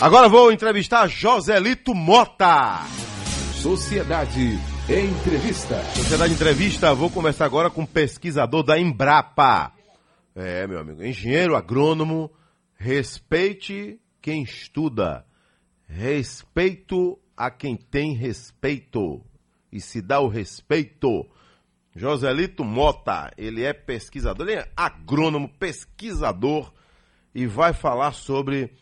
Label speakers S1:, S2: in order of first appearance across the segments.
S1: Agora vou entrevistar Joselito Mota.
S2: Sociedade Entrevista.
S1: Sociedade Entrevista, vou começar agora com um pesquisador da Embrapa. É, meu amigo, engenheiro agrônomo, respeite quem estuda. Respeito a quem tem respeito. E se dá o respeito. Joselito Mota, ele é pesquisador, ele é agrônomo, pesquisador e vai falar sobre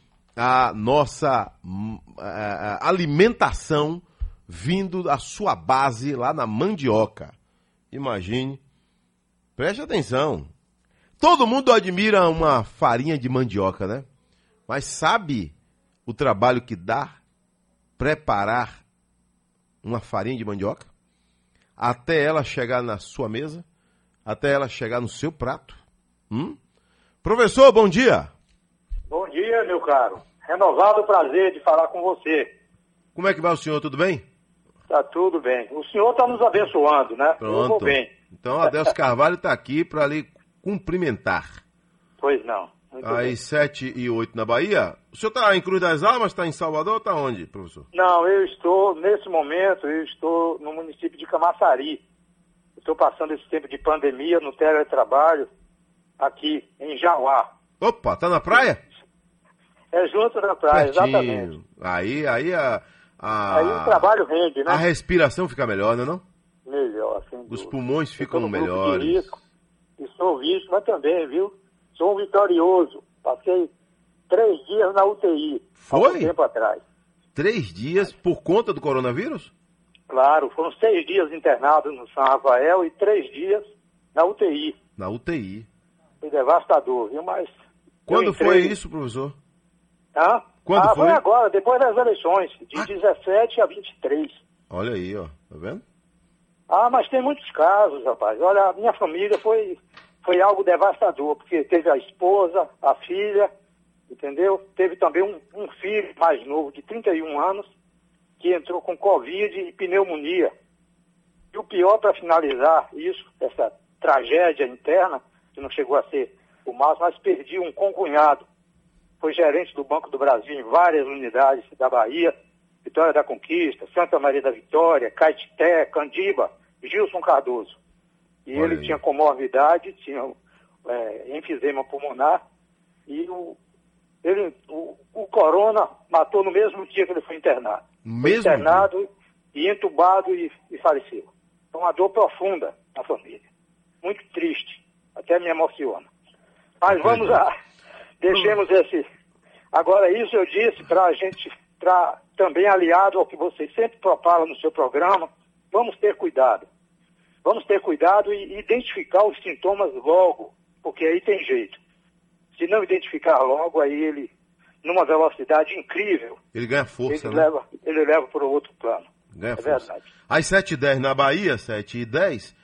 S1: a nossa hum, a alimentação vindo da sua base lá na mandioca. Imagine, preste atenção. Todo mundo admira uma farinha de mandioca, né? Mas sabe o trabalho que dá preparar uma farinha de mandioca? Até ela chegar na sua mesa? Até ela chegar no seu prato? Hum? Professor, bom dia.
S3: Bom dia, meu caro. Renovado prazer de falar com você.
S1: Como é que vai o senhor? Tudo bem?
S3: Tá tudo bem. O senhor está nos abençoando, né?
S1: Pronto.
S3: Eu vou bem.
S1: Então, Adelso Carvalho está aqui para lhe cumprimentar.
S3: Pois não. Muito
S1: Às
S3: bem.
S1: 7 e 8 na Bahia. O senhor está em Cruz das Almas, está em Salvador ou está onde, professor?
S3: Não, eu estou, nesse momento, eu estou no município de Camaçari. Estou passando esse tempo de pandemia no teletrabalho aqui em Jauá.
S1: Opa, tá na praia?
S3: É junto da praia,
S1: Pertinho.
S3: exatamente.
S1: Aí, aí a, a,
S3: Aí o trabalho rende, né?
S1: a respiração fica melhor, não é não?
S3: Melhor, sem
S1: Os
S3: dúvida.
S1: pulmões ficam
S3: de
S1: melhores.
S3: risco, e sou vítima também, viu? Sou um vitorioso. Passei três dias na UTI.
S1: Foi?
S3: um tempo atrás.
S1: Três dias por conta do coronavírus?
S3: Claro, foram seis dias internados no São Rafael e três dias na UTI.
S1: Na UTI.
S3: Foi devastador, viu? Mas.
S1: Quando
S3: eu
S1: foi
S3: entrei-
S1: isso, professor?
S3: Hã?
S1: Quando
S3: ah,
S1: foi?
S3: agora, depois das eleições, de
S1: Ah.
S3: 17 a 23.
S1: Olha aí, ó. Tá vendo?
S3: Ah, mas tem muitos casos, rapaz. Olha, a minha família foi, foi algo devastador, porque teve a esposa, a filha, entendeu? Teve também um, um filho mais novo, de 31 anos, que entrou com Covid e pneumonia. E o pior, para finalizar isso, essa tragédia interna, que não chegou a ser o máximo, mas perdi um concunhado. Foi gerente do Banco do Brasil em várias unidades da Bahia, Vitória da Conquista, Santa Maria da Vitória, Caetité, Candiba, Gilson Cardoso. E
S1: Olha
S3: ele
S1: aí.
S3: tinha comorbidade, tinha é, enfisema pulmonar, e o, ele, o, o corona matou no mesmo dia que ele foi internado. Foi
S1: Mesmo
S3: internado e entubado e, e faleceu. Então, uma dor profunda na família. Muito triste. Até me emociona. Mas vamos lá. Deixemos esse. Agora, isso eu disse para a gente, pra, também aliado ao que vocês sempre propagam no seu programa, vamos ter cuidado. Vamos ter cuidado e identificar os sintomas logo, porque aí tem jeito. Se não identificar logo, aí ele, numa velocidade incrível,
S1: Ele ganha força,
S3: ele,
S1: né?
S3: leva, ele leva para o outro plano.
S1: Ganha
S3: é
S1: força.
S3: verdade.
S1: Às 7h10 na Bahia, 7h10.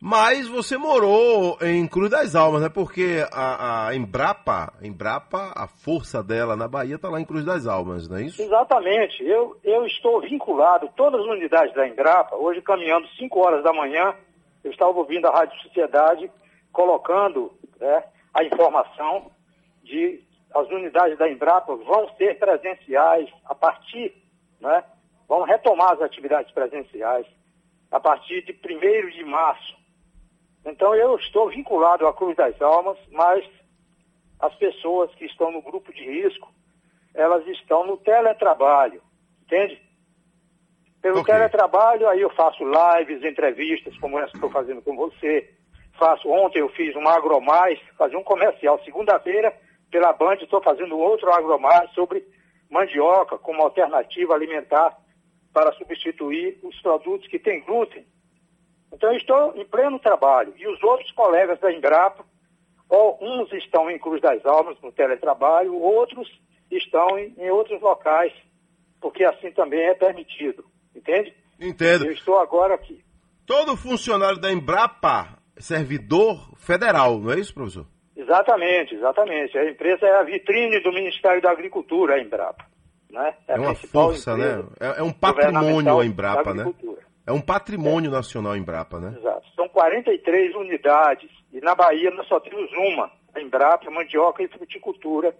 S1: Mas você morou em Cruz das Almas, né? Porque a, a Embrapa, Embrapa, a força dela na Bahia está lá em Cruz das Almas, não é isso?
S3: Exatamente. Eu, eu estou vinculado, todas as unidades da Embrapa, hoje caminhando 5 horas da manhã, eu estava ouvindo a Rádio Sociedade colocando né, a informação de as unidades da Embrapa vão ser presenciais a partir, né, vão retomar as atividades presenciais a partir de 1 de março. Então eu estou vinculado à Cruz das Almas, mas as pessoas que estão no grupo de risco, elas estão no teletrabalho, entende? Pelo
S1: Ok.
S3: teletrabalho, aí eu faço lives, entrevistas, como essa que estou fazendo com você. Faço, ontem eu fiz um Agromais, fazia um comercial. Segunda-feira, pela Band, estou fazendo outro Agromais sobre mandioca como alternativa alimentar para substituir os produtos que têm glúten. Então, eu estou em pleno trabalho. E os outros colegas da Embrapa, ou uns estão em Cruz das Almas, no teletrabalho, outros estão em, em outros locais, porque assim também é permitido. Entende?
S1: Entendo.
S3: Eu estou agora aqui.
S1: Todo funcionário da Embrapa é servidor federal, não é isso, professor?
S3: Exatamente, exatamente. A empresa é a vitrine do Ministério da Agricultura, a Embrapa. Né?
S1: É,
S3: a
S1: uma força, né? É, é um patrimônio a Embrapa,
S3: da
S1: né? É um patrimônio nacional a Embrapa, né?
S3: Exato. São 43 unidades. E na Bahia nós só temos uma, a Embrapa, Mandioca e Fruticultura,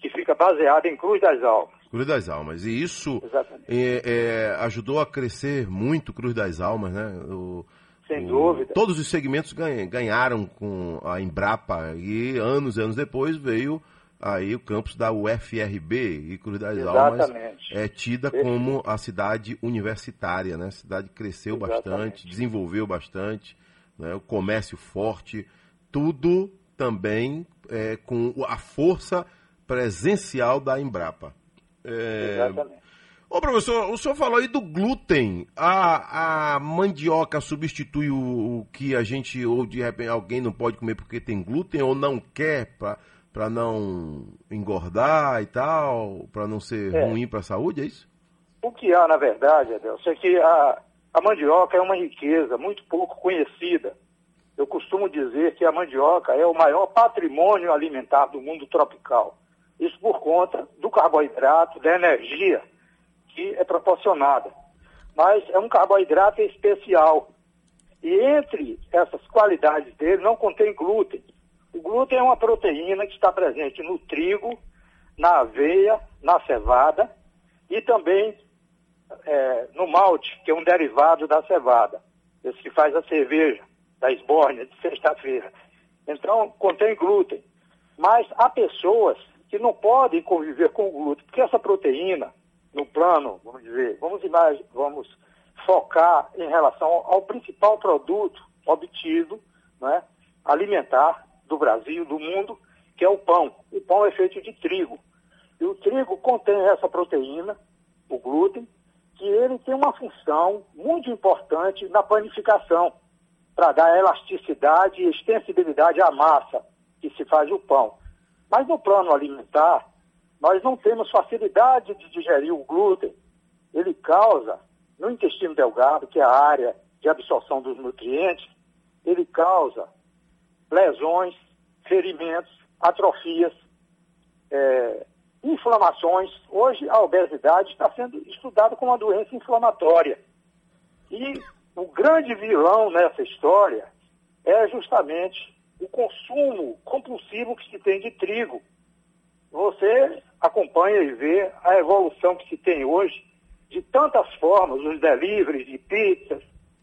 S3: que fica baseada em Cruz das Almas.
S1: Cruz das Almas. E isso é, é, ajudou a crescer muito Cruz das Almas, né? O,
S3: Sem o, dúvida.
S1: Todos os segmentos ganharam com a Embrapa e anos e anos depois veio aí o campus da UFRB e Cruz das Exatamente. Almas é tida como a cidade universitária, né? A cidade cresceu Exatamente. bastante, desenvolveu bastante, né? o comércio forte, tudo também é, com a força presencial da Embrapa.
S3: É... Exatamente.
S1: Ô professor, o senhor falou aí do glúten. A, a mandioca substitui o, o que a gente, ou de repente alguém não pode comer porque tem glúten ou não quer para não engordar e tal, para não ser é. ruim para a saúde, é isso?
S3: O que há, na verdade, Adelson, é que a, a mandioca é uma riqueza muito pouco conhecida. Eu costumo dizer que a mandioca é o maior patrimônio alimentar do mundo tropical. Isso por conta do carboidrato, da energia que é proporcionada. Mas é um carboidrato especial. E entre essas qualidades dele não contém glúten. O glúten é uma proteína que está presente no trigo, na aveia, na cevada e também é, no malte, que é um derivado da cevada. Esse que faz a cerveja da esbórnia de sexta-feira. Então, contém glúten. Mas há pessoas que não podem conviver com o glúten, porque essa proteína, no plano, vamos dizer, vamos, vamos focar em relação ao principal produto obtido, né, alimentar do Brasil, do mundo, que é o pão. O pão é feito de trigo. E o trigo contém essa proteína, o glúten, que ele tem uma função muito importante na panificação, para dar elasticidade e extensibilidade à massa que se faz o pão. Mas no plano alimentar, nós não temos facilidade de digerir o glúten. Ele causa, no intestino delgado, que é a área de absorção dos nutrientes, ele causa lesões, ferimentos, atrofias, é, inflamações. Hoje a obesidade está sendo estudada como uma doença inflamatória. E o grande vilão nessa história é justamente o consumo compulsivo que se tem de trigo. Você acompanha e vê a evolução que se tem hoje de tantas formas, os deliveries de pizzas,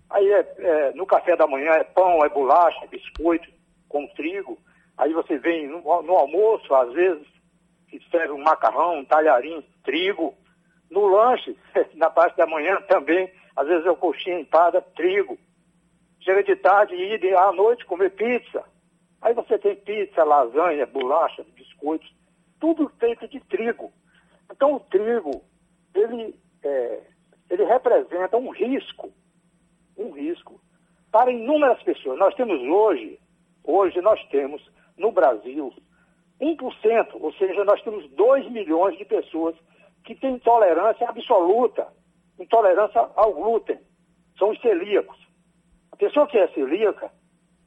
S3: aí é, é, no café da manhã é pão, é bolacha, é biscoito com trigo, aí você vem no, no almoço, às vezes, se serve um macarrão, um talharim, trigo, no lanche, na parte da manhã também, às vezes é o coxinha empada, trigo. Chega de tarde e ir à noite comer pizza. Aí você tem pizza, lasanha, bolacha, biscoitos, tudo feito de trigo. Então o trigo, ele, é, ele representa um risco, um risco para inúmeras pessoas. Nós temos hoje, hoje nós temos no Brasil 1%, ou seja, nós temos 2 milhões de pessoas que têm intolerância absoluta, intolerância ao glúten. São os celíacos. A pessoa que é celíaca,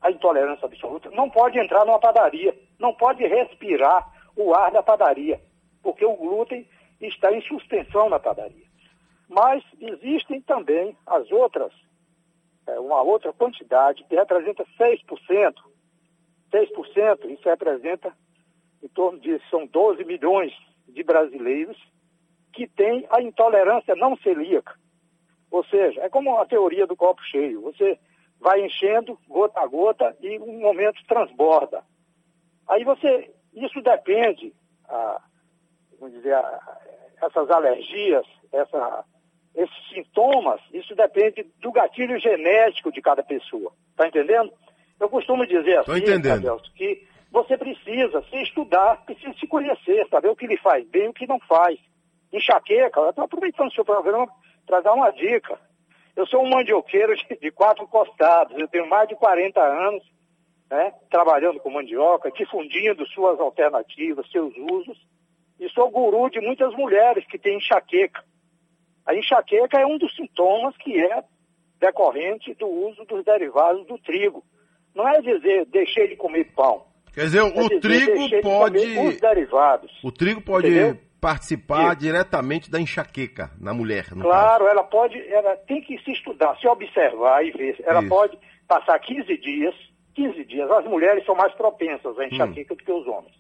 S3: a intolerância absoluta, não pode entrar numa padaria, não pode respirar o ar da padaria, porque o glúten está em suspensão na padaria. Mas existem também as outras, é, uma outra quantidade que representa 6%. 6%, isso representa em torno de, são 12 milhões de brasileiros que têm a intolerância não celíaca. Ou seja, é como a teoria do copo cheio. Você vai enchendo gota a gota e um momento transborda. Aí você, isso depende, a, vamos dizer, a, essas alergias, essa, esses sintomas, isso depende do gatilho genético de cada pessoa. Está entendendo? Eu costumo dizer assim, Adelso, que você precisa se estudar, precisa se conhecer, saber o que lhe faz bem e o que não faz. Enxaqueca, eu estou aproveitando o seu programa para dar uma dica. Eu sou um mandioqueiro de, de quatro costados, eu tenho mais de 40 anos né, trabalhando com mandioca, difundindo suas alternativas, seus usos, e sou guru de muitas mulheres que têm enxaqueca. A enxaqueca é um dos sintomas que é decorrente do uso dos derivados do trigo. Não é dizer deixei de comer pão.
S1: Quer dizer, é o dizer, trigo pode.
S3: De os derivados.
S1: O trigo pode entendeu? participar diretamente da enxaqueca na mulher.
S3: claro, caso. ela pode, ela tem que se estudar, se observar e ver. Ela Isso. pode passar 15 dias, 15 dias. As mulheres são mais propensas à enxaqueca hum. do que os homens.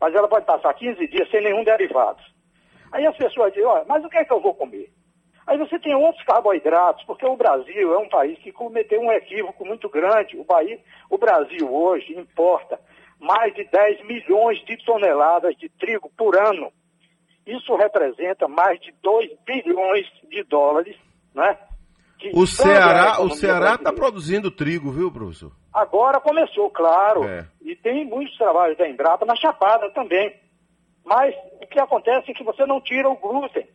S3: Mas ela pode passar 15 dias sem nenhum derivado. Aí as pessoas dizem, olha, mas o que é que eu vou comer? Aí você tem outros carboidratos, porque o Brasil é um país que cometeu um equívoco muito grande. O, país, o Brasil hoje importa mais de 10 milhões de toneladas de trigo por ano. Isso representa mais de 2 bilhões de dólares, né?
S1: O Ceará, o Ceará está produzindo trigo, viu, professor?
S3: Agora começou, claro. É. E tem muitos trabalhos da Embrapa na Chapada também. Mas o que acontece é que você não tira o glúten.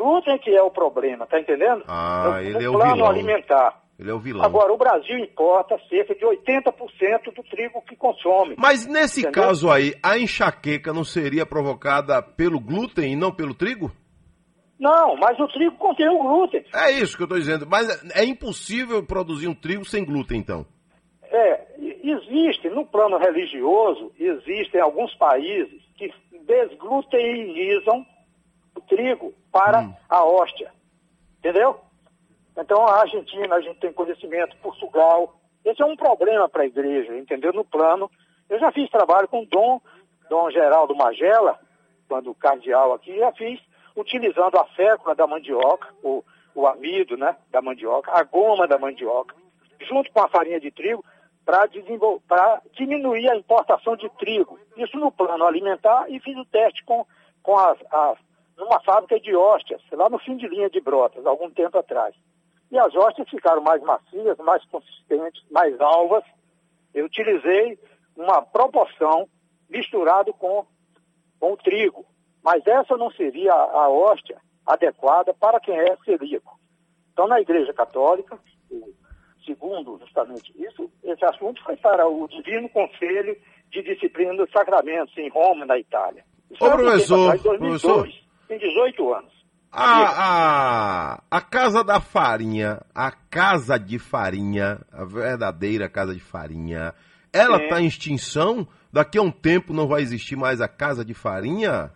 S3: O glúten que é o problema, tá entendendo?
S1: Ah,
S3: no,
S1: ele
S3: no
S1: é
S3: o plano
S1: vilão.
S3: alimentar.
S1: Ele é o vilão.
S3: Agora, o Brasil importa cerca de 80% do trigo que consome.
S1: Mas nesse
S3: Entendeu?
S1: caso aí, a enxaqueca não seria provocada pelo glúten e não pelo trigo?
S3: Não, mas o trigo contém o glúten.
S1: É isso que eu estou dizendo. Mas é impossível produzir um trigo sem glúten, então.
S3: É, existe, no plano religioso, existem alguns países que desgluteinizam o trigo para
S1: Hum.
S3: a hóstia. Entendeu? Então a Argentina, a gente tem conhecimento, Portugal. Esse é um problema para a igreja, entendeu? No plano. Eu já fiz trabalho com Dom, Dom Geraldo Magela, quando cardeal aqui, já fiz utilizando a fécula da mandioca, o, o amido né, da mandioca, a goma da mandioca, junto com a farinha de trigo, para diminuir a importação de trigo. Isso no plano alimentar e fiz o teste com, com as, as, numa fábrica de hóstias, lá no fim de linha de Brotas, algum tempo atrás. E as hóstias ficaram mais macias, mais consistentes, mais alvas. Eu utilizei uma proporção misturado com, com o trigo. Mas essa não seria a, a hóstia adequada para quem é celíaco. Então, na Igreja Católica, segundo justamente isso, esse assunto foi para o Divino Conselho de Disciplina dos Sacramentos, em Roma, na Itália. Isso
S1: Ô,
S3: tempo
S1: professor,
S3: atrás, 2002,
S1: professor.
S3: Tem 18 anos.
S1: A, a, a casa da farinha, a casa de farinha, a verdadeira casa de farinha, ela está em extinção? Daqui a um tempo não vai existir mais a casa de farinha?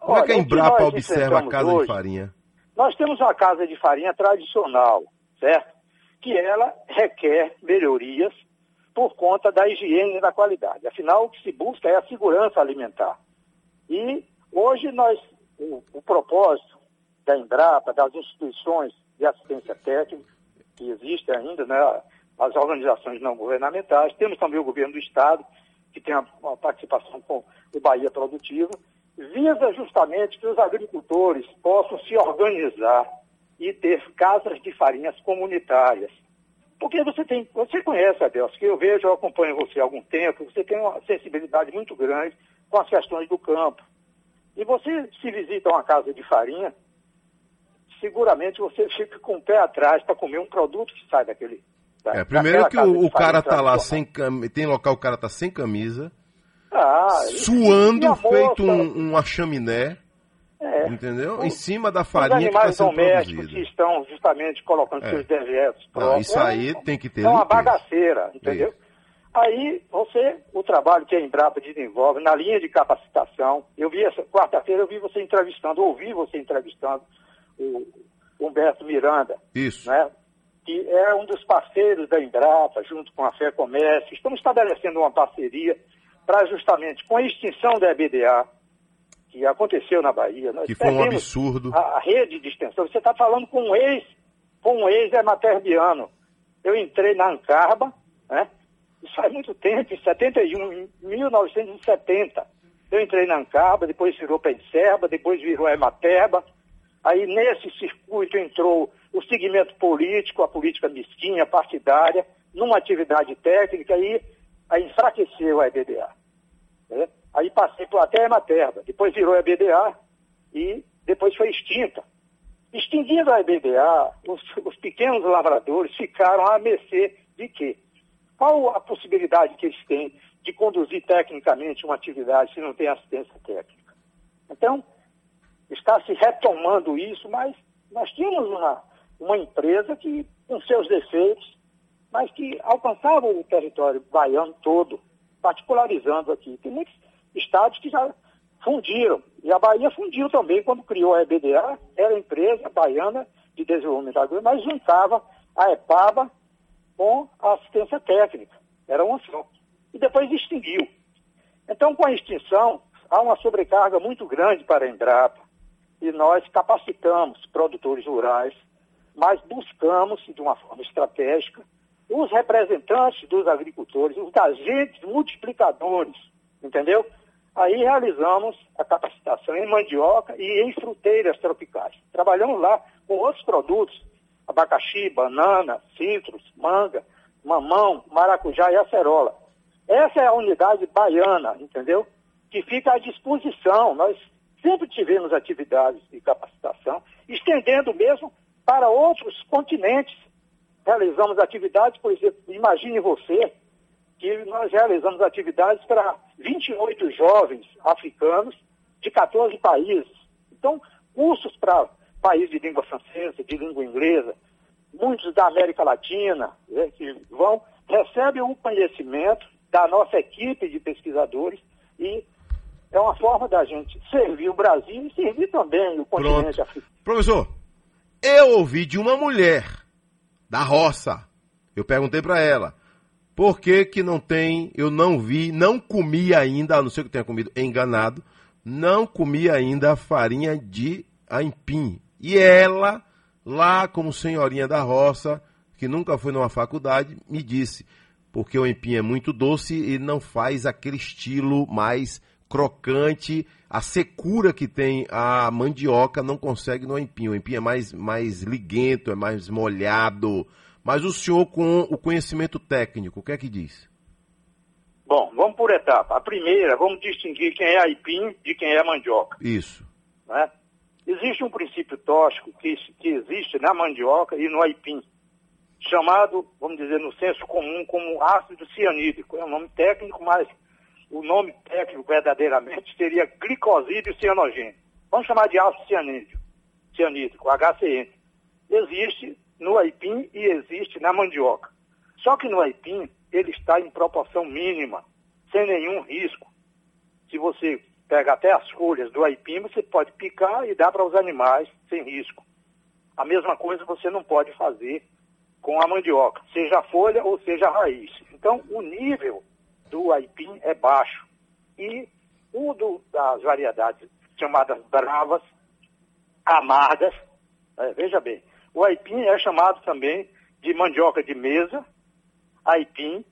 S1: Como é
S3: Olha,
S1: que a Embrapa observa a casa de
S3: hoje,
S1: farinha?
S3: Nós temos uma casa de farinha tradicional, certo? Que ela requer melhorias por conta da higiene e da qualidade. Afinal, o que se busca é a segurança alimentar. E hoje nós, o, o propósito da Embrapa, das instituições de assistência técnica, que existem ainda, né, as organizações não governamentais, temos também o governo do Estado, que tem uma, participação com o Bahia Produtiva, visa justamente que os agricultores possam se organizar e ter casas de farinhas comunitárias. Porque você tem, você conhece, Adelso, que eu vejo, eu acompanho você há algum tempo, você tem uma sensibilidade muito grande com as questões do campo. E você se visita uma casa de farinha, seguramente você fica com o pé atrás para comer um produto que sai daquele. da-
S1: É, primeiro que o, o cara tá lá sem camisa, tem local o cara tá sem camisa,
S3: Ah,
S1: suando,
S3: a
S1: feito
S3: moça,
S1: um, uma chaminé,
S3: é,
S1: entendeu? Em cima da farinha que está sendo
S3: domésticos que
S1: produzida.
S3: estão justamente colocando
S1: É.
S3: seus dejetos
S1: Não, isso
S3: É
S1: aí
S3: um-
S1: tem que ter
S3: É uma
S1: limpeza.
S3: bagaceira, entendeu? Aí você, o trabalho que a Embrapa desenvolve na linha de capacitação, eu vi essa quarta-feira, eu vi você entrevistando, ouvi você entrevistando o Humberto Miranda,
S1: Isso.
S3: né? que é um dos parceiros da Embrapa, junto com a Fé Comércio. Estamos estabelecendo uma parceria para justamente com a extinção da EBDA, que aconteceu na Bahia. Nós
S1: Que foi um absurdo.
S3: A, a rede de extensão. Você está falando com um ex, com um ex-ematerbiano. Eu entrei na Ancarba, né? Isso faz muito tempo, em 71, em 1970. Eu entrei na Ancarba, depois virou Penserba, depois virou Ematerba. Aí nesse circuito entrou o segmento político, a política mesquinha, partidária, numa atividade técnica e aí enfraqueceu a EBDA. né? Aí passei por até a Ematerba, depois virou a EBDA e depois foi extinta. Extinguindo a EBDA, os, os pequenos lavradores ficaram à mercê de quê? Qual a possibilidade que eles têm de conduzir tecnicamente uma atividade se não tem assistência técnica? Então, está se retomando isso, mas nós tínhamos uma, uma empresa que, com seus defeitos, mas que alcançava o território baiano todo, particularizando aqui. Tem muitos estados que já fundiram, e a Bahia fundiu também quando criou a EBDA, era empresa baiana de desenvolvimento agrícola, mas juntava a EPABA com a assistência técnica, era uma só. E depois extinguiu. Então, com a extinção, há uma sobrecarga muito grande para a Embrapa, e nós capacitamos produtores rurais, mas buscamos, de uma forma estratégica, os representantes dos agricultores, os agentes multiplicadores, entendeu? Aí realizamos a capacitação em mandioca e em fruteiras tropicais. Trabalhamos lá com outros produtos, abacaxi, banana, citros, manga, mamão, maracujá e acerola. Essa é a unidade baiana, entendeu? Que fica à disposição. Nós sempre tivemos atividades de capacitação, estendendo mesmo para outros continentes. Realizamos atividades, por exemplo, imagine você que nós realizamos atividades para 28 jovens africanos de 14 países. Então, cursos para países de língua francesa, de língua inglesa, muitos da América Latina, né, que vão, recebem o um conhecimento da nossa equipe de pesquisadores e é uma forma da gente servir o Brasil e servir também o continente africano.
S1: Professor, eu ouvi de uma mulher da roça, eu perguntei para ela, por que que não tem, eu não vi, não comi ainda, a não ser que eu tenha comido enganado, não comi ainda a farinha de aipim. E ela, lá como senhorinha da roça, que nunca foi numa faculdade, me disse, porque o aipim é muito doce e não faz aquele estilo mais crocante, a secura que tem a mandioca não consegue no aipim. O aipim é mais, mais liguento, é mais molhado. Mas o senhor, com o conhecimento técnico, o que é que diz?
S3: Bom, vamos por etapa. A primeira, vamos distinguir quem é aipim de quem é mandioca.
S1: Isso.
S3: Né? Existe um princípio tóxico que, que existe na mandioca e no aipim, chamado, vamos dizer, no senso comum, como ácido cianídrico. É um nome técnico, mas o nome técnico verdadeiramente seria glicosídeo cianogênico. Vamos chamar de ácido cianídrico, cianídrico, HCN. Existe no aipim e existe na mandioca. Só que no aipim ele está em proporção mínima, sem nenhum risco. Se você pega até as folhas do aipim, você pode picar e dar para os animais sem risco. A mesma coisa você não pode fazer com a mandioca, seja a folha ou seja a raiz. Então, o nível do aipim é baixo. E o do, das variedades chamadas bravas, amargas, é, veja bem, o aipim é chamado também de mandioca de mesa, aipim,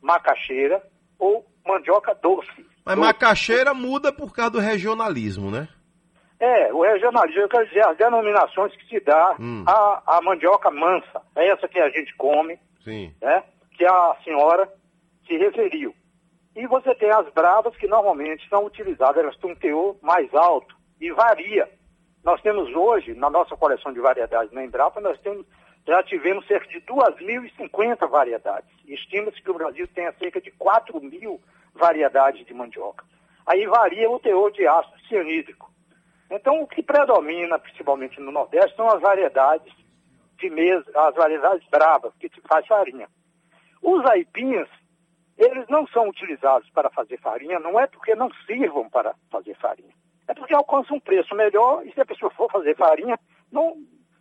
S3: macaxeira ou mandioca doce.
S1: Mas macaxeira muda por causa do regionalismo, né?
S3: É, o regionalismo, eu quero dizer, as denominações que se dá hum. a, a mandioca mansa, é essa que a gente come,
S1: Sim.
S3: Né, que a senhora se referiu. E você tem as bravas que normalmente são utilizadas, elas têm um teor mais alto e varia. Nós temos hoje, na nossa coleção de variedades na Embrapa, nós temos, já tivemos cerca de 2.050 variedades. Estima-se que o Brasil tenha cerca de 4 mil variedades de mandioca. Aí varia o teor de ácido cianídrico. Então, o que predomina, principalmente no Nordeste, são as variedades de mesa, as variedades bravas, que faz farinha. Os aipinhas, eles não são utilizados para fazer farinha, não é porque não sirvam para fazer farinha. É porque alcançam um preço melhor e se a pessoa for fazer farinha, não,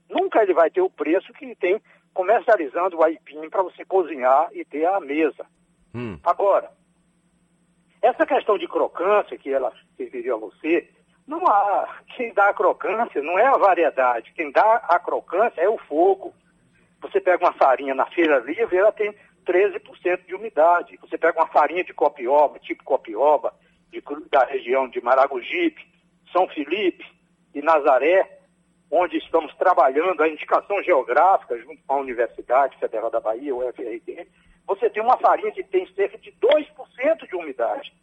S3: nunca ele vai ter o preço que tem comercializando o aipim para você cozinhar e ter à mesa.
S1: Hum.
S3: Agora, essa questão de crocância que ela referiu a você, não há. Quem dá a crocância não é a variedade. Quem dá a crocância é o fogo. Você pega uma farinha na feira livre, ela tem 13% de umidade. Você pega uma farinha de copioba, tipo copioba, de, da região de Maragogipe, São Felipe e Nazaré, onde estamos trabalhando a indicação geográfica junto com a Universidade Federal da Bahia, o FRD, você tem uma farinha que tem cerca de 2% de umidade.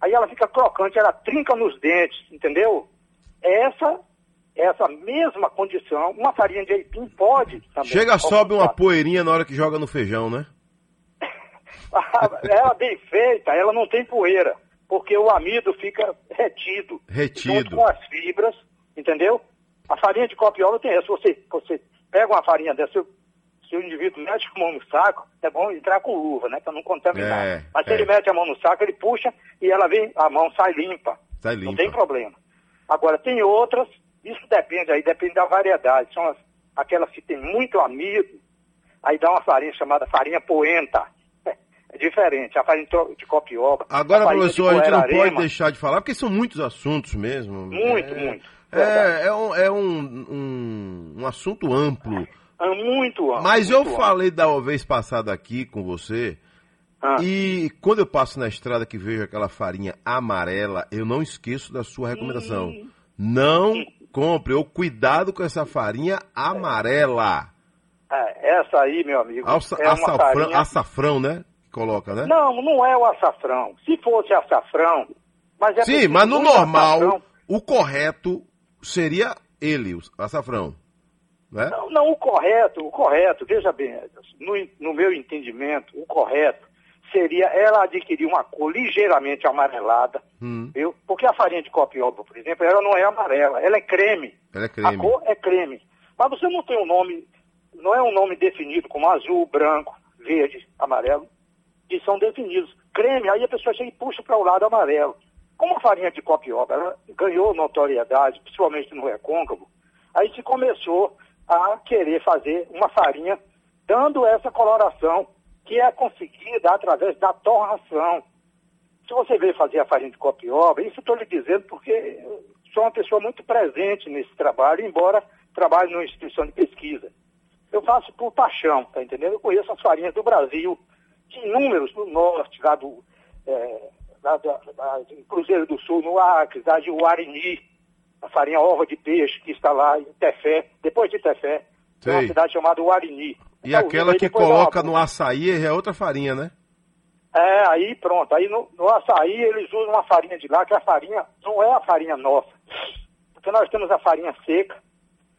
S3: Aí ela fica crocante, ela trinca nos dentes, entendeu? Essa essa mesma condição, uma farinha de aipim pode também.
S1: Chega, sobe uma poeirinha na hora que joga no feijão, né?
S3: ela bem feita, ela não tem poeira, porque o amido fica retido.
S1: Retido.
S3: Junto com as fibras, entendeu? A farinha de copiola tem essa. Você, você pega uma farinha dessa, se o indivíduo mete a mão no saco, é bom entrar com luva, né? Para não contaminar.
S1: É,
S3: Mas se
S1: é.
S3: ele mete a mão no saco, ele puxa e ela vem, a mão sai limpa.
S1: Sai limpa.
S3: Não tem problema. Agora, tem outras, isso depende aí, depende da variedade. São as, aquelas que tem muito amido, aí dá uma farinha chamada farinha poenta. É diferente, a farinha de copioba.
S1: Agora,
S3: a
S1: professor, a gente não pode deixar de falar, porque são muitos assuntos mesmo.
S3: Muito,
S1: É,
S3: muito.
S1: É, é, um, é um, um, um assunto amplo.
S3: Muito amplo.
S1: Mas eu
S3: muito
S1: falei da vez passada aqui com você,
S3: Ah.
S1: e quando eu passo na estrada que vejo aquela farinha amarela, eu não esqueço da sua recomendação. Não compre, ou cuidado com essa farinha amarela.
S3: É, essa aí, meu amigo,
S1: Alça,
S3: é
S1: açafrão,
S3: farinha...
S1: açafrão, né? Que Coloca, né?
S3: Não, não é o açafrão. Se fosse açafrão, mas é
S1: Sim, mas no normal,
S3: açafrão.
S1: o correto seria ele, o açafrão. Né?
S3: Não, não, o correto, o correto, veja bem, no, no meu entendimento, o correto seria ela adquirir uma cor ligeiramente amarelada,
S1: Hum,
S3: viu? Porque a farinha de copioba, por exemplo, ela não é amarela, ela é creme.
S1: ela é
S3: A
S1: creme.
S3: cor é creme. Mas você não tem um nome, não é um nome definido como azul, branco, verde, amarelo, que são definidos. Creme, aí a pessoa chega e puxa para o lado amarelo. Como a farinha de copioba ela ganhou notoriedade, principalmente no recôncavo, aí se começou a querer fazer uma farinha dando essa coloração que é conseguida através da torração. Se você veio fazer a farinha de copioba, isso estou lhe dizendo porque sou uma pessoa muito presente nesse trabalho, embora trabalhe numa instituição de pesquisa. Eu faço por paixão, tá entendendo? Eu conheço as farinhas do Brasil, de inúmeros no norte, lá do é, lá Cruzeiro do Sul, no Acre, da de Uarini, a farinha ova de peixe que está lá em Tefé, depois de Tefé, uma cidade chamada Uarini.
S1: E
S3: Então,
S1: aquela que coloca no açaí é outra farinha, né?
S3: é, aí pronto. Aí no, no açaí eles usam uma farinha de lá, que a farinha não é a farinha nossa. Porque nós temos a farinha seca,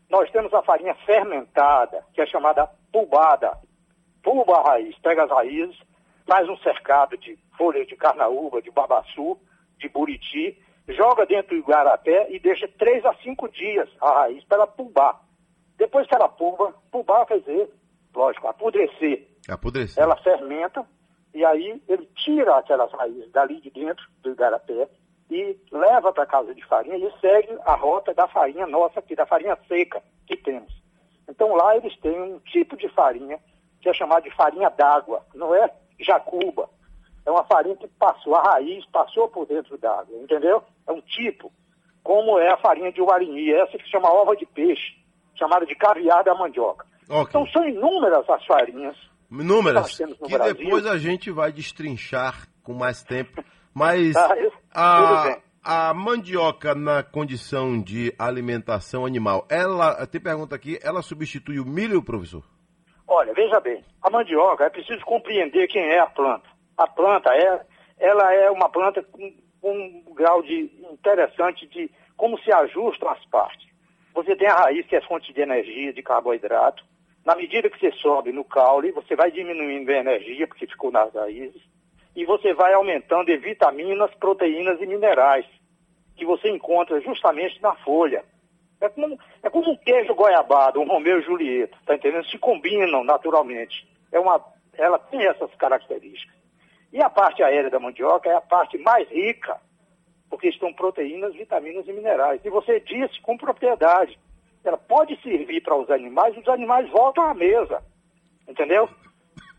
S3: nós temos a farinha fermentada, que é chamada pulbada. Pulba a raiz, pega as raízes, faz um cercado de folhas de carnaúba, de babaçu, de buriti, joga dentro do igarapé e deixa três a cinco dias a raiz para ela pulbar. Depois que ela pulba, pulbar quer dizer, lógico, apodrecer
S1: Apodrecer.
S3: ela fermenta e aí ele tira aquelas raízes dali de dentro do igarapé e leva para casa de farinha e segue a rota da farinha nossa aqui, da farinha seca que temos. Então lá eles têm um tipo de farinha que é chamada de farinha d'água, não é jacuba. É uma farinha que passou, a raiz passou por dentro d'água, entendeu? É um tipo, como é a farinha de uarini, essa que se chama ova de peixe, chamada de caviar da mandioca.
S1: Ok.
S3: Então são inúmeras as farinhas
S1: Números
S3: nós temos no
S1: que
S3: Brasil.
S1: depois a gente vai destrinchar com mais tempo. Mas
S3: eu- tudo
S1: a, a mandioca na condição de alimentação animal, ela, tem pergunta aqui, ela substitui o milho, professor?
S3: Olha, veja bem, a mandioca é preciso compreender quem é a planta. A planta é, ela é uma planta com, com um grau de interessante de como se ajustam as partes. Você tem a raiz que é fonte de energia, de carboidrato. Na medida que você sobe no caule, você vai diminuindo a energia porque ficou nas raízes e você vai aumentando vitaminas, proteínas e minerais que você encontra justamente na folha. É como, é como um queijo goiabado, um Romeu e Julieta, tá entendendo? Se combinam naturalmente. É uma, ela tem essas características. E a parte aérea da mandioca é a parte mais rica, porque estão proteínas, vitaminas e minerais. E você disse com propriedade, ela pode servir para os animais os animais voltam à mesa, entendeu?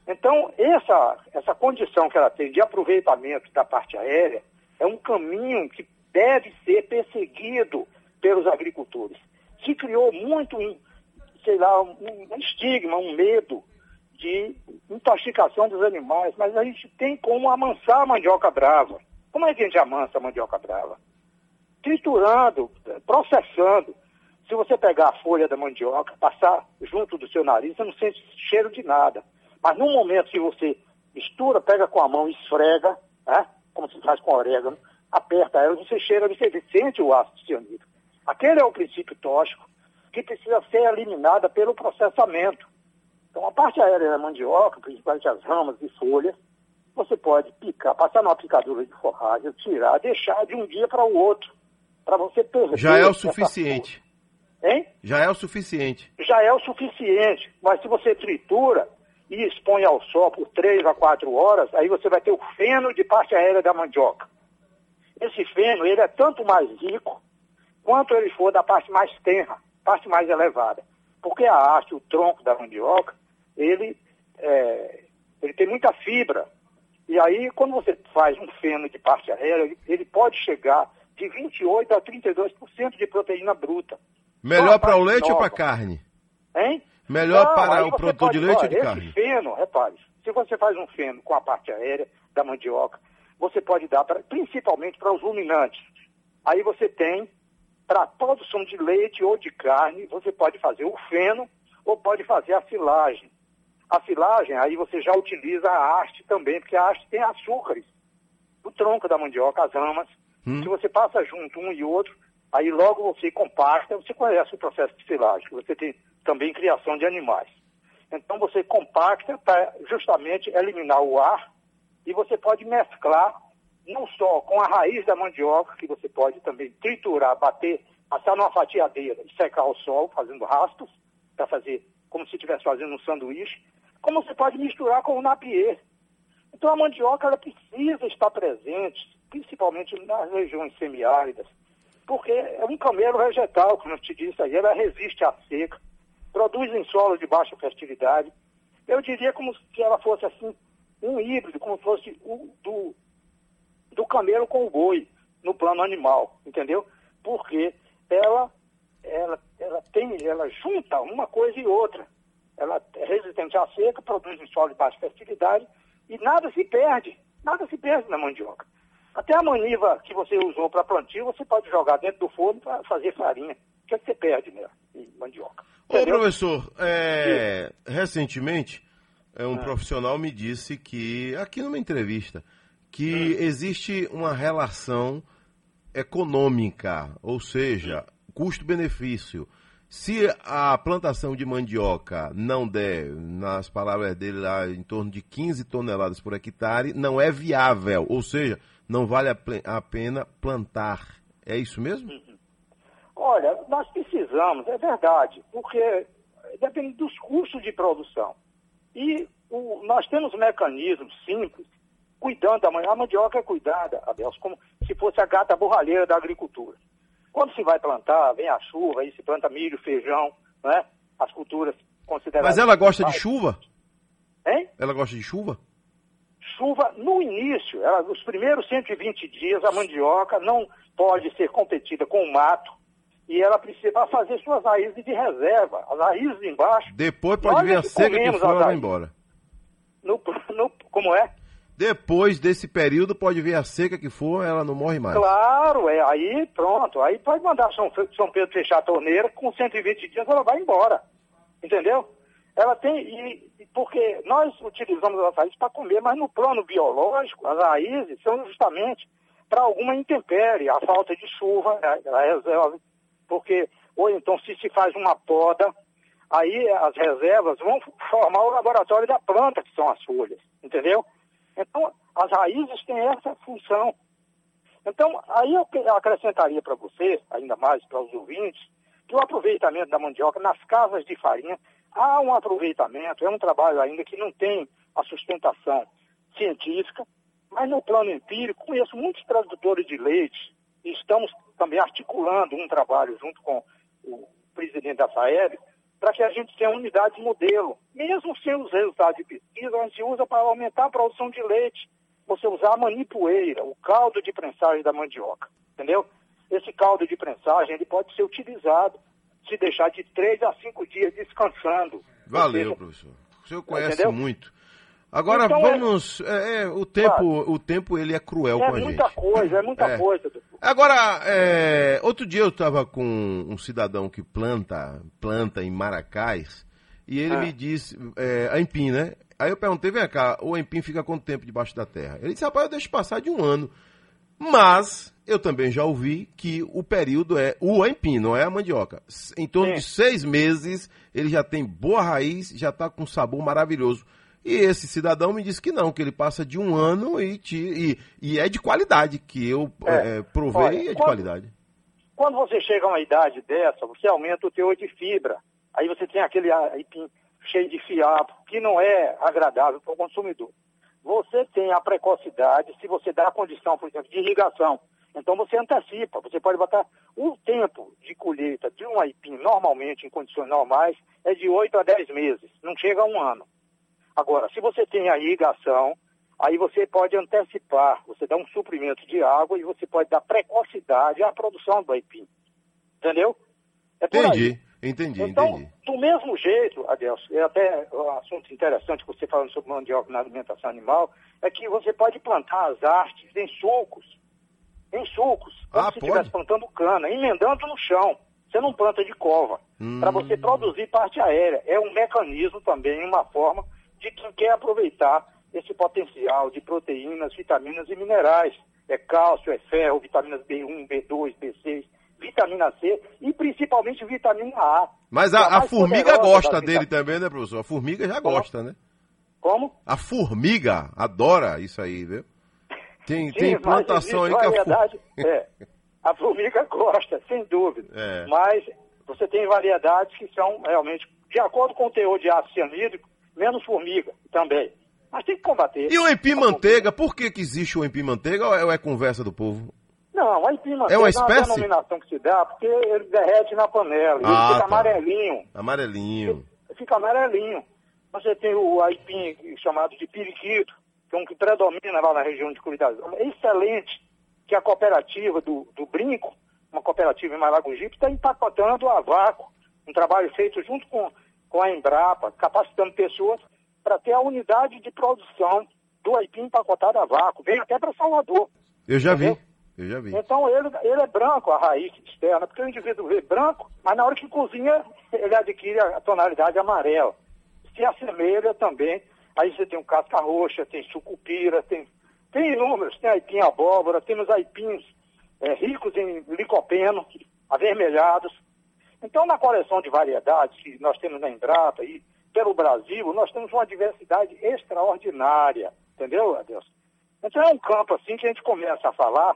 S3: Então, essa, essa condição que ela tem de aproveitamento da parte aérea é um caminho que deve ser perseguido pelos agricultores. Se criou muito um, sei lá, um, um estigma, um medo de intoxicação dos animais, mas a gente tem como amansar a mandioca brava. Como é que a gente amansa a mandioca brava? Triturando, processando. Se você pegar a folha da mandioca, passar junto do seu nariz, você não sente cheiro de nada. Mas no momento que você mistura, pega com a mão esfrega, né? como se faz com orégano, aperta ela, você cheira, você sente o ácido cianídrico. Aquele é o princípio tóxico que precisa ser eliminada pelo processamento. Então, a parte aérea da mandioca, principalmente as ramas e folhas, você pode picar, passar numa picadura de forragem, tirar, deixar de um dia para o outro, para você perder.
S1: Já é o suficiente.
S3: Hein?
S1: Já é o suficiente.
S3: já é o suficiente. Mas se você tritura e expõe ao sol por 3 a 4 horas, aí você vai ter o feno de parte aérea da mandioca. Esse feno, ele é tanto mais rico quanto ele for da parte mais tenra, parte mais elevada. Porque a haste, o tronco da mandioca, ele, é, ele tem muita fibra. E aí, quando você faz um feno de parte aérea, ele, pode chegar de 28% a 32% de proteína bruta.
S1: Melhor para o leite nova. ou para carne?
S3: Hein?
S1: Melhor Não, para o produtor de leite ou de carne?
S3: Esse feno, repare, se você faz um feno com a parte aérea da mandioca, você pode dar pra, principalmente para os ruminantes. Aí você tem, para produção de leite ou de carne, você pode fazer o feno ou pode fazer a silagem. A silagem, aí você já utiliza a haste também, porque a haste tem açúcares. O tronco da mandioca, as ramas. Hum. Se você passa junto um e outro, aí logo você compacta, você conhece o processo de silagem, você tem também criação de animais. Então você compacta para justamente eliminar o ar e você pode mesclar não só com a raiz da mandioca, que você pode também triturar, bater, passar numa fatiadeira e secar ao sol, fazendo raspas, para fazer como se estivesse fazendo um sanduíche, como você pode misturar com o napier. Então a mandioca ela precisa estar presente, principalmente nas regiões semiáridas, porque é um camelo vegetal, como eu te disse aí, ela resiste à seca, produz em solo de baixa fertilidade. Eu diria como se ela fosse assim, um híbrido, como se fosse o do, do camelo com o boi, no plano animal, entendeu? Porque ela, ela, ela tem, ela junta uma coisa e outra. Ela é resistente à seca, produz em solo de baixa fertilidade e nada se perde, nada se perde na mandioca. Até a maniva que você usou para plantio, você pode jogar dentro do forno para fazer farinha. O que, é que você perde nela, em mandioca?
S1: Ô, professor, é, recentemente, é, um ah. profissional me disse que, aqui numa entrevista, que hum. existe uma relação econômica, ou seja, custo-benefício. Se a plantação de mandioca não der, nas palavras dele lá, em torno de 15 toneladas por hectare, não é viável, ou seja, não vale a, pena plantar. É isso mesmo? Uhum.
S3: Olha, nós precisamos, é verdade, porque depende dos custos de produção. E o, nós temos mecanismos simples, cuidando da mandioca. A mandioca é cuidada, Abel, como se fosse a gata borralheira da agricultura. Quando se vai plantar, vem a chuva, aí se planta milho, feijão, né? As culturas consideradas.
S1: Mas ela gosta de chuva?
S3: Hein?
S1: Ela gosta de chuva?
S3: Chuva no início, ela, nos primeiros 120 dias, a mandioca não pode ser competida com o mato e ela precisa fazer suas raízes de reserva, as raízes embaixo.
S1: Depois pode vir a seca que for, ela vai embora.
S3: No, no, como é?
S1: Depois desse período, pode vir a seca que for, ela não morre mais.
S3: Claro, é, aí pronto. Aí pode mandar São, São Pedro fechar a torneira, com 120 dias ela vai embora. Entendeu? Ela tem, e, porque nós utilizamos as raízes para comer, mas no plano biológico, as raízes são justamente para alguma intempérie, a falta de chuva, ela reserva, porque, ou então se se faz uma poda, aí as reservas vão formar o laboratório da planta, que são as folhas, entendeu? Então, as raízes têm essa função. Então, aí eu acrescentaria para você, ainda mais para os ouvintes, que o aproveitamento da mandioca nas casas de farinha, há um aproveitamento, é um trabalho ainda que não tem a sustentação científica, mas no plano empírico, conheço muitos produtores de leite e estamos também articulando um trabalho junto com o presidente da FAEB, para que a gente tenha unidades modelo. Mesmo sem os resultados de pesquisa, a gente usa para aumentar a produção de leite. Você usar a manipoeira, o caldo de prensagem da mandioca, entendeu? Esse caldo de prensagem ele pode ser utilizado se deixar de três a cinco dias descansando.
S1: Valeu, seja, professor. O senhor conhece entendeu? muito. Agora então, é- vamos. É, é, o tempo, claro. o tempo ele é cruel
S3: é
S1: com a gente.
S3: É muita coisa, é muita coisa.
S1: Agora, é, outro dia eu estava com um cidadão que planta, planta em Maracás e ele ah. me disse, é, a empim, né? Aí eu perguntei, vem cá, o empim fica quanto tempo debaixo da terra? Ele disse, rapaz, eu deixo passar de um ano. Mas eu também já ouvi que o período é o empim, não é a mandioca. Em torno Sim. de seis meses ele já tem boa raiz, já está com sabor maravilhoso. E esse cidadão me disse que não, que ele passa de um ano e, te, e, e é de qualidade, que eu é, é, provei olha, e é de
S3: quando,
S1: qualidade.
S3: Quando você chega a uma idade dessa, você aumenta o teor de fibra. Aí você tem aquele aipim cheio de fiapo, que não é agradável para o consumidor. Você tem a precocidade, se você dá a condição, por exemplo, de irrigação. Então você antecipa, você pode botar o tempo de colheita de um aipim, normalmente, em condições normais, é de 8 a 10 meses, não chega a um ano. Agora, se você tem a irrigação, Aí você pode antecipar, você dá um suprimento de água e você pode dar precocidade à produção do aipim. Entendeu?
S1: É entendi, aí. entendi,
S3: então,
S1: entendi.
S3: Do mesmo jeito, Adelso, é até um assunto interessante que você falando sobre mandioca na alimentação animal, é que você pode plantar as artes em sulcos. Em sulcos, como
S1: ah,
S3: se
S1: estivesse
S3: plantando cana, emendando no chão. Você não planta de cova. Hum. Para você produzir parte aérea. É um mecanismo também, uma forma de quem quer aproveitar esse potencial de proteínas, vitaminas e minerais. É cálcio, é ferro, vitaminas B1, B2, B6, vitamina C e principalmente vitamina A.
S1: Mas a, a, a formiga gosta dele também, né, professor? A formiga já
S3: Como?
S1: gosta, né?
S3: Como?
S1: A formiga adora isso aí, viu? Tem,
S3: Sim,
S1: tem plantação aí que a
S3: variedade, é, a formiga gosta, sem dúvida.
S1: É.
S3: Mas você tem variedades que são realmente, de acordo com o teor de ácido cianídrico, menos formiga também. Mas tem que combater.
S1: E o empim-manteiga, por que, que existe o empim-manteiga ou é conversa do povo?
S3: Não, a empim-manteiga
S1: É uma
S3: é
S1: espécie?
S3: uma denominação que se dá porque ele derrete na panela,
S1: Ah,
S3: ele fica
S1: tá.
S3: amarelinho.
S1: Amarelinho.
S3: fica amarelinho. Você tem o aipim chamado de periquito, que é um que predomina lá na região de Curidazão. É excelente que a cooperativa do, do Brinco, uma cooperativa em Maragogipe, está empacotando a vácuo. Um trabalho feito junto com, com a Embrapa, capacitando pessoas para ter a unidade de produção do aipim empacotado a vácuo. Vem até para Salvador.
S1: Eu já vi.
S3: Entendeu?
S1: Eu já vi.
S3: Então ele, ele é branco, a raiz externa, porque o indivíduo vê branco, mas na hora que cozinha ele adquire a tonalidade amarela. Se assemelha também, aí você tem um casca roxa, tem sucupira, tem, tem inúmeros, tem aipim abóbora, temos aipins é, ricos em licopeno, avermelhados. Então na coleção de variedades que nós temos na Embrapa e pelo Brasil, nós temos uma diversidade extraordinária, entendeu, Adeus? Então é um campo assim que a gente começa a falar,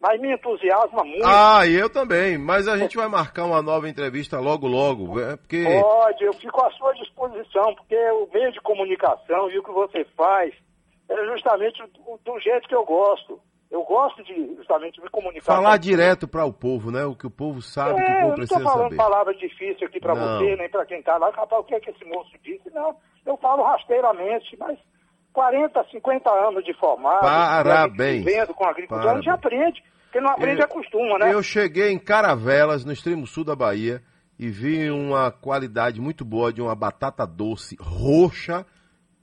S3: mas me entusiasma muito.
S1: Ah, e eu também. Mas a gente vai marcar uma nova entrevista logo, logo. É porque.
S3: Pode, eu fico à sua disposição, porque o meio de comunicação e o que você faz é justamente do jeito que eu gosto. Eu gosto de justamente me comunicar.
S1: Falar direto para o povo, né? O que o povo sabe, que o
S3: É, eu
S1: povo
S3: não
S1: precisa
S3: estou falando
S1: saber.
S3: palavra difícil aqui para
S1: Não.
S3: você, nem para quem está lá. Rapaz, o que é que esse moço disse? Não, eu falo rasteiramente, mas 40, 50 anos de formado,
S1: Parabéns.
S3: vivendo com agricultura, a gente aprende. Quem não aprende
S1: Eu-
S3: acostuma, né?
S1: Eu cheguei em Caravelas, no extremo sul da Bahia, e vi uma qualidade muito boa de uma batata doce roxa,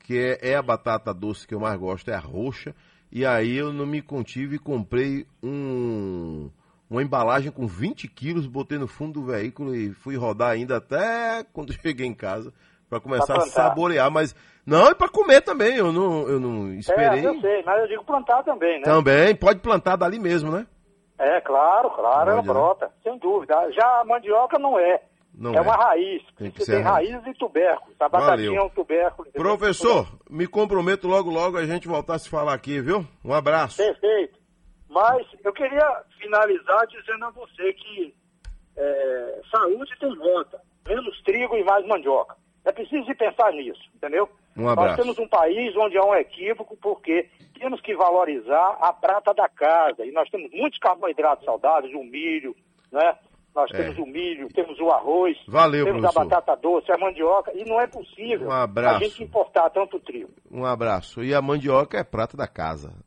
S1: que é, é a batata doce que eu mais gosto, é a roxa. E aí eu não me contive e comprei um, uma embalagem com 20 quilos, botei no fundo do veículo e fui rodar ainda até quando cheguei em casa para começar
S3: Pra
S1: a saborear. Mas não, e para comer também, eu não, eu não esperei.
S3: É, eu sei, mas eu digo plantar também, né?
S1: Também, pode plantar dali mesmo, né?
S3: É, claro, claro, ela
S1: Pode, né?
S3: brota, sem dúvida. Já a mandioca não é.
S1: Não
S3: é,
S1: é.
S3: uma raiz.
S1: Tem
S3: Você tem
S1: raiz.
S3: raiz e tubérculos. A batatinha é um tubérculo.
S1: Professor, me comprometo logo, logo a gente voltar a se falar aqui, viu? Um abraço.
S3: Perfeito. Mas eu queria finalizar dizendo a você que é, saúde tem volta. Menos trigo e mais mandioca. É preciso pensar nisso, entendeu?
S1: Um abraço.
S3: Nós temos um país onde há um equívoco porque temos que valorizar a prata da casa. E nós temos muitos carboidratos saudáveis, o milho, né? Nós
S1: É.
S3: temos o milho, temos o arroz,
S1: Valeu,
S3: temos
S1: professor.
S3: a batata doce, a mandioca, e não é possível
S1: Um
S3: a gente importar tanto trigo.
S1: Um abraço. E a mandioca é prata da casa.